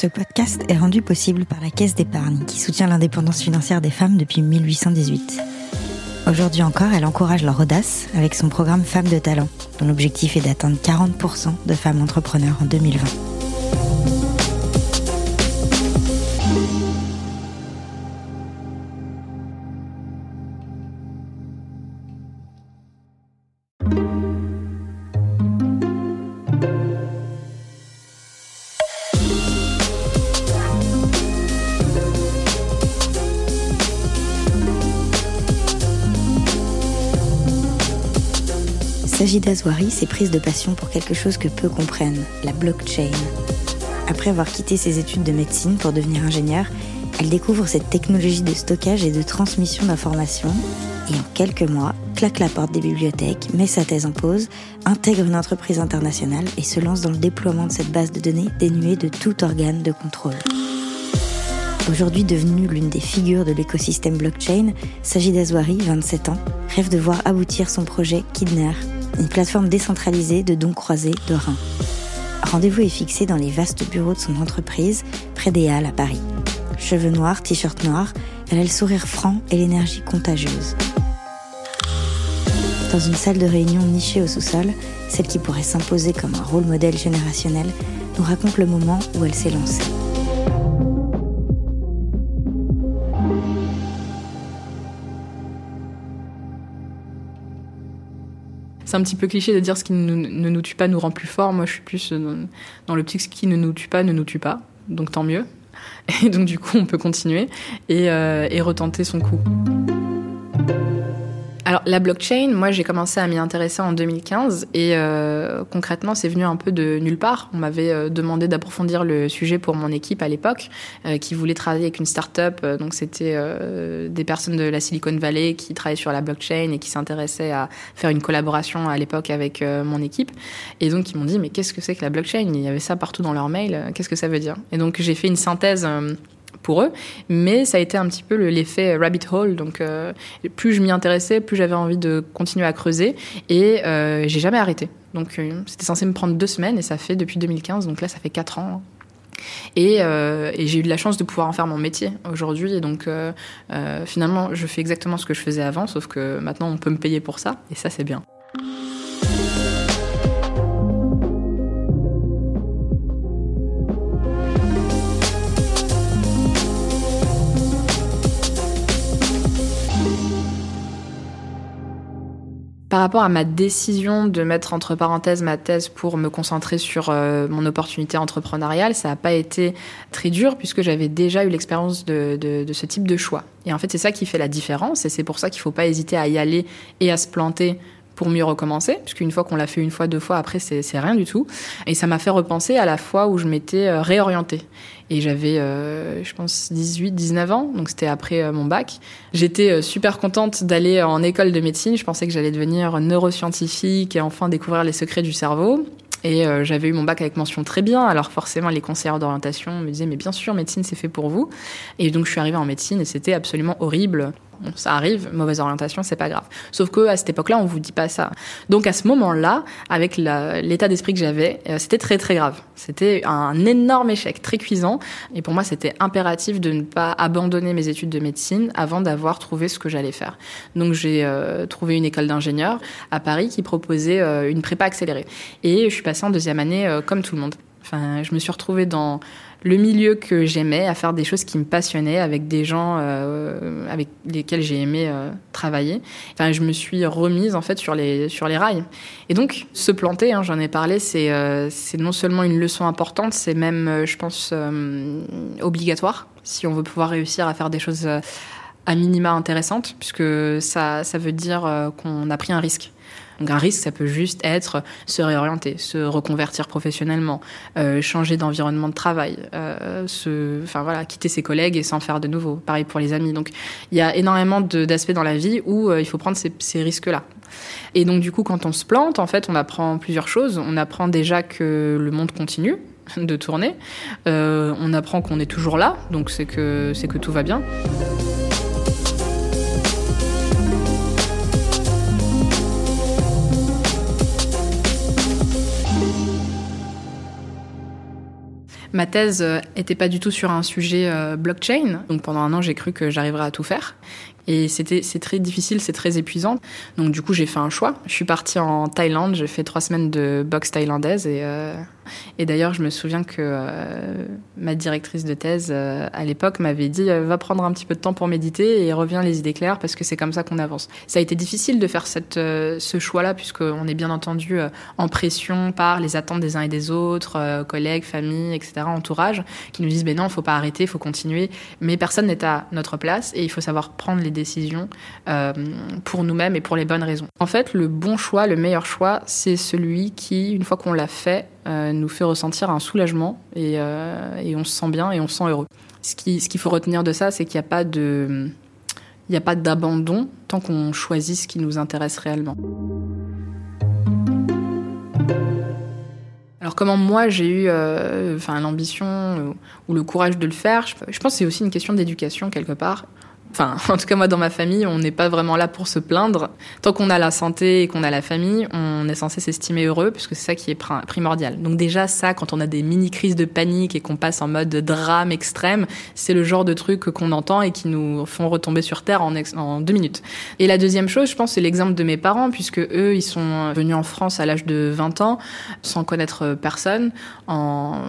Ce podcast est rendu possible par la Caisse d'épargne qui soutient l'indépendance financière des femmes depuis 1818. Aujourd'hui encore, elle encourage leur audace avec son programme Femmes de talent, dont l'objectif est d'atteindre 40% de femmes entrepreneurs en 2020. Sajida Zouari s'est prise de passion pour quelque chose que peu comprennent, la blockchain. Après avoir quitté ses études de médecine pour devenir ingénieure, elle découvre cette technologie de stockage et de transmission d'informations et en quelques mois, claque la porte des bibliothèques, met sa thèse en pause, intègre une entreprise internationale et se lance dans le déploiement de cette base de données dénuée de tout organe de contrôle. Aujourd'hui devenue l'une des figures de l'écosystème blockchain, Sajida Zouari, 27 ans, rêve de voir aboutir son projet Kidner, une plateforme décentralisée de dons croisés de Rhin. Rendez-vous est fixé dans les vastes bureaux de son entreprise, près des Halles à Paris. Cheveux noirs, t-shirt noir, elle a le sourire franc et l'énergie contagieuse. Dans une salle de réunion nichée au sous-sol, celle qui pourrait s'imposer comme un rôle modèle générationnel nous raconte le moment où elle s'est lancée. C'est un petit peu cliché de dire ce qui ne, nous tue pas nous rend plus fort. Moi, je suis plus dans, dans l'optique ce qui ne nous tue pas ne nous tue pas. Donc tant mieux. Et donc du coup, on peut continuer et, euh, et retenter son coup. Alors la blockchain, moi j'ai commencé à m'y intéresser en 2015 et euh, concrètement c'est venu un peu de nulle part. On m'avait euh, demandé d'approfondir le sujet pour mon équipe à l'époque euh, qui voulait travailler avec une start-up. Donc c'était des personnes de la Silicon Valley qui travaillaient sur la blockchain et qui s'intéressaient à faire une collaboration à l'époque avec mon équipe. Et donc ils m'ont dit mais qu'est-ce que c'est que la blockchain? Il y avait ça partout dans leur mail. Qu'est-ce que ça veut dire? Et donc j'ai fait une synthèse eux, mais ça a été un petit peu l'effet rabbit hole. Donc, euh, plus je m'y intéressais, plus j'avais envie de continuer à creuser, et euh, j'ai jamais arrêté. Donc, euh, c'était censé me prendre deux semaines, et ça fait depuis 2015, donc là, ça fait quatre ans. Et j'ai eu de la chance de pouvoir en faire mon métier aujourd'hui. Et donc, finalement, je fais exactement ce que je faisais avant, sauf que maintenant, on peut me payer pour ça, et ça, c'est bien. Par rapport à ma décision de mettre entre parenthèses ma thèse pour me concentrer sur euh, mon opportunité entrepreneuriale, ça n'a pas été très dur puisque j'avais déjà eu l'expérience de, de, de, ce type de choix. Et en fait, c'est ça qui fait la différence et c'est pour ça qu'il ne faut pas hésiter à y aller et à se planter pour mieux recommencer, puisqu'une fois qu'on l'a fait une fois, deux fois, après, c'est rien du tout. Et ça m'a fait repenser à la fois où je m'étais euh, réorientée. Et j'avais, euh, je pense, 18, 19 ans, donc c'était après euh, mon bac. J'étais super contente d'aller en école de médecine. Je pensais que j'allais devenir neuroscientifique et enfin découvrir les secrets du cerveau. Et j'avais eu mon bac avec mention très bien. Alors forcément, les conseillers d'orientation me disaient, mais bien sûr, médecine, c'est fait pour vous. Et donc, je suis arrivée en médecine et c'était absolument horrible ça arrive, mauvaise orientation, c'est pas grave. Sauf que à cette époque-là, on vous dit pas ça. Donc à ce moment-là, avec l'état d'esprit que j'avais, euh, c'était très très grave. C'était un énorme échec, très cuisant. Et pour moi, c'était impératif de ne pas abandonner mes études de médecine avant d'avoir trouvé ce que j'allais faire. Donc j'ai euh, trouvé une école d'ingénieur à Paris qui proposait euh, une prépa accélérée. Et je suis en deuxième année comme tout le monde. Enfin, je me suis retrouvée dans le milieu que j'aimais, à faire des choses qui me passionnaient avec des gens euh, avec lesquels j'ai aimé euh, travailler. Enfin, je me suis remise en fait sur les sur les rails. Et donc, se planter, hein, j'en ai parlé, c'est euh, c'est non seulement une leçon importante, c'est même, je pense, obligatoire si on veut pouvoir réussir à faire des choses à minima intéressantes, puisque ça ça veut dire qu'on a pris un risque. Donc un risque, ça peut juste être se réorienter, se reconvertir professionnellement, euh, changer d'environnement de travail, euh, enfin voilà, quitter ses collègues et s'en faire de nouveau. Pareil pour les amis. Donc il y a énormément d'aspects dans la vie où euh, il faut prendre ces, ces risques-là. Et donc du coup, quand on se plante, en fait, on apprend plusieurs choses. On apprend déjà que le monde continue de tourner. On apprend qu'on est toujours là, donc c'est que c'est que tout va bien. Ma thèse était pas du tout sur un sujet blockchain. Donc pendant un an, j'ai cru que j'arriverais à tout faire. Et c'était, c'est très difficile, c'est très épuisant. Donc du coup, j'ai fait un choix. Je suis partie en Thaïlande, j'ai fait trois semaines de boxe thaïlandaise et euh, et d'ailleurs, je me souviens que euh, ma directrice de thèse euh, à l'époque m'avait dit va prendre un petit peu de temps pour méditer et reviens les idées claires parce que c'est comme ça qu'on avance. Ça a été difficile de faire cette, ce choix-là puisqu'on est bien entendu en pression par les attentes des uns et des autres, collègues, famille, etc., entourage, qui nous disent ben non, faut pas arrêter, faut continuer. Mais personne n'est à notre place et il faut savoir prendre les décisions euh, pour nous-mêmes et pour les bonnes raisons. En fait, le bon choix, le meilleur choix, c'est celui qui, une fois qu'on l'a fait, euh, nous fait ressentir un soulagement euh, et, on se sent bien et on se sent heureux. Ce qu'il ce qu'il faut retenir de ça, c'est qu'il n'y a pas de... Il n'y a pas d'abandon tant qu'on choisit ce qui nous intéresse réellement. Alors comment moi j'ai eu l'ambition ou le courage de le faire, je pense que c'est aussi une question d'éducation quelque part. Enfin, en tout cas, moi, dans ma famille, on n'est pas vraiment là pour se plaindre. Tant qu'on a la santé et qu'on a la famille, on est censé s'estimer heureux, puisque c'est ça qui est primordial. Donc déjà, ça, quand on a des mini-crises de panique et qu'on passe en mode drame extrême, c'est le genre de truc qu'on entend et qui nous font retomber sur Terre en, deux minutes. Et la deuxième chose, je pense, c'est l'exemple de mes parents, puisque eux, ils sont venus en France à l'âge de 20 ans, sans connaître personne, en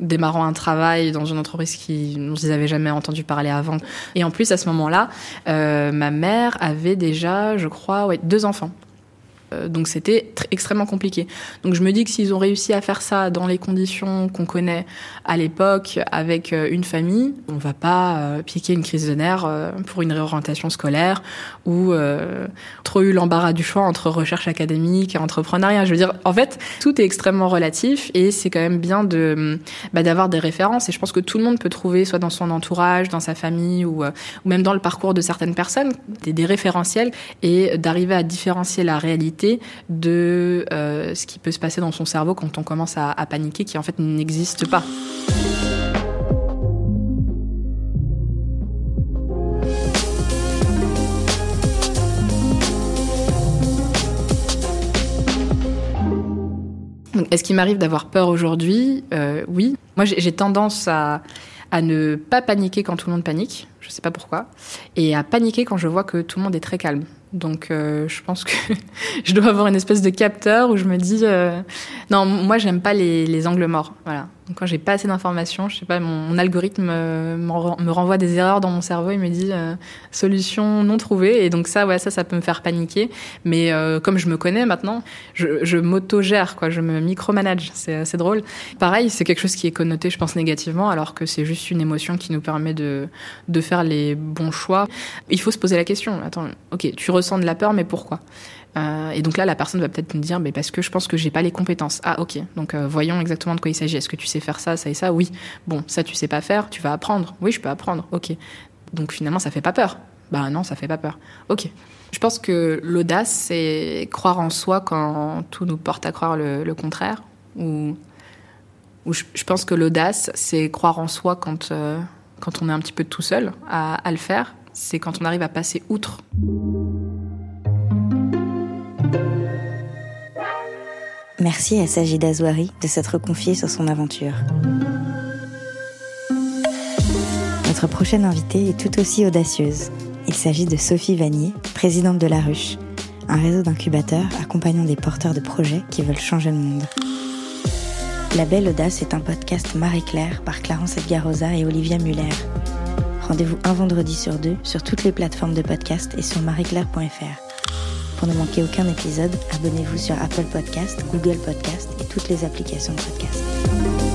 démarrant un travail dans une entreprise dont ils n'avaient jamais entendu parler avant. Et en plus, à ce moment là euh, ma mère avait déjà, je crois, ouais, deux enfants. Euh, donc c'était extrêmement compliqué. Donc je me dis que s'ils ont réussi à faire ça dans les conditions qu'on connaît à l'époque avec euh, une famille, on va pas euh, piquer une crise de nerfs pour une réorientation scolaire ou trop eu l'embarras du choix entre recherche académique et entrepreneuriat. Je veux dire, en fait, tout est extrêmement relatif et c'est quand même bien de bah, d'avoir des références. Et je pense que tout le monde peut trouver, soit dans son entourage, dans sa famille ou, ou même dans le parcours de certaines personnes, des référentiels et d'arriver à différencier la réalité de euh, ce qui peut se passer dans son cerveau quand on commence à, paniquer, qui en fait n'existe pas. Est-ce qu'il m'arrive d'avoir peur aujourd'hui? Euh, Oui. Moi, j'ai tendance à, à ne pas paniquer quand tout le monde panique, je ne sais pas pourquoi, et à paniquer quand je vois que tout le monde est très calme. Donc euh, je pense que je dois avoir une espèce de capteur où je me dis euh, non moi j'aime pas les, les, angles morts voilà quand j'ai pas assez d'informations je sais pas mon, algorithme euh, me renvoie des erreurs dans mon cerveau. Il me dit solution non trouvée. Et donc ça ouais ça ça peut me faire paniquer. Mais comme je me connais maintenant je, je m'auto-gère quoi. Je me micromanage. C'est assez drôle. Pareil c'est quelque chose qui est connoté je pense négativement alors que c'est juste une émotion qui nous permet de de faire les bons choix. Il faut se poser la question. Attends ok tu ressens de la peur, mais pourquoi? Euh, et donc là, la personne va peut-être me dire, mais parce que je pense que j'ai pas les compétences. Ah, ok. Donc euh, voyons exactement de quoi il s'agit. Est-ce que tu sais faire ça, ça et ça? Oui. Bon, ça tu sais pas faire. Tu vas apprendre. Oui, je peux apprendre. Ok. Donc finalement, ça fait pas peur. Bah non, ça fait pas peur. Ok. Je pense que l'audace, c'est croire en soi quand tout nous porte à croire le, contraire. Ou, je, pense que l'audace, c'est croire en soi quand, euh, quand on est un petit peu tout seul à le faire. C'est quand on arrive à passer outre. Merci à Sajid Azouari de s'être confié sur son aventure. Notre prochaine invitée est tout aussi audacieuse. Il s'agit de Sophie Vanier, présidente de La Ruche, un réseau d'incubateurs accompagnant des porteurs de projets qui veulent changer le monde. La Belle Audace est un podcast Marie-Claire par Clarence Edgarosa et Olivia Muller. Rendez-vous un vendredi sur deux sur toutes les plateformes de podcast et sur marieclaire.fr. Pour ne manquer aucun épisode, abonnez-vous sur Apple Podcast, Google Podcast et toutes les applications de podcast.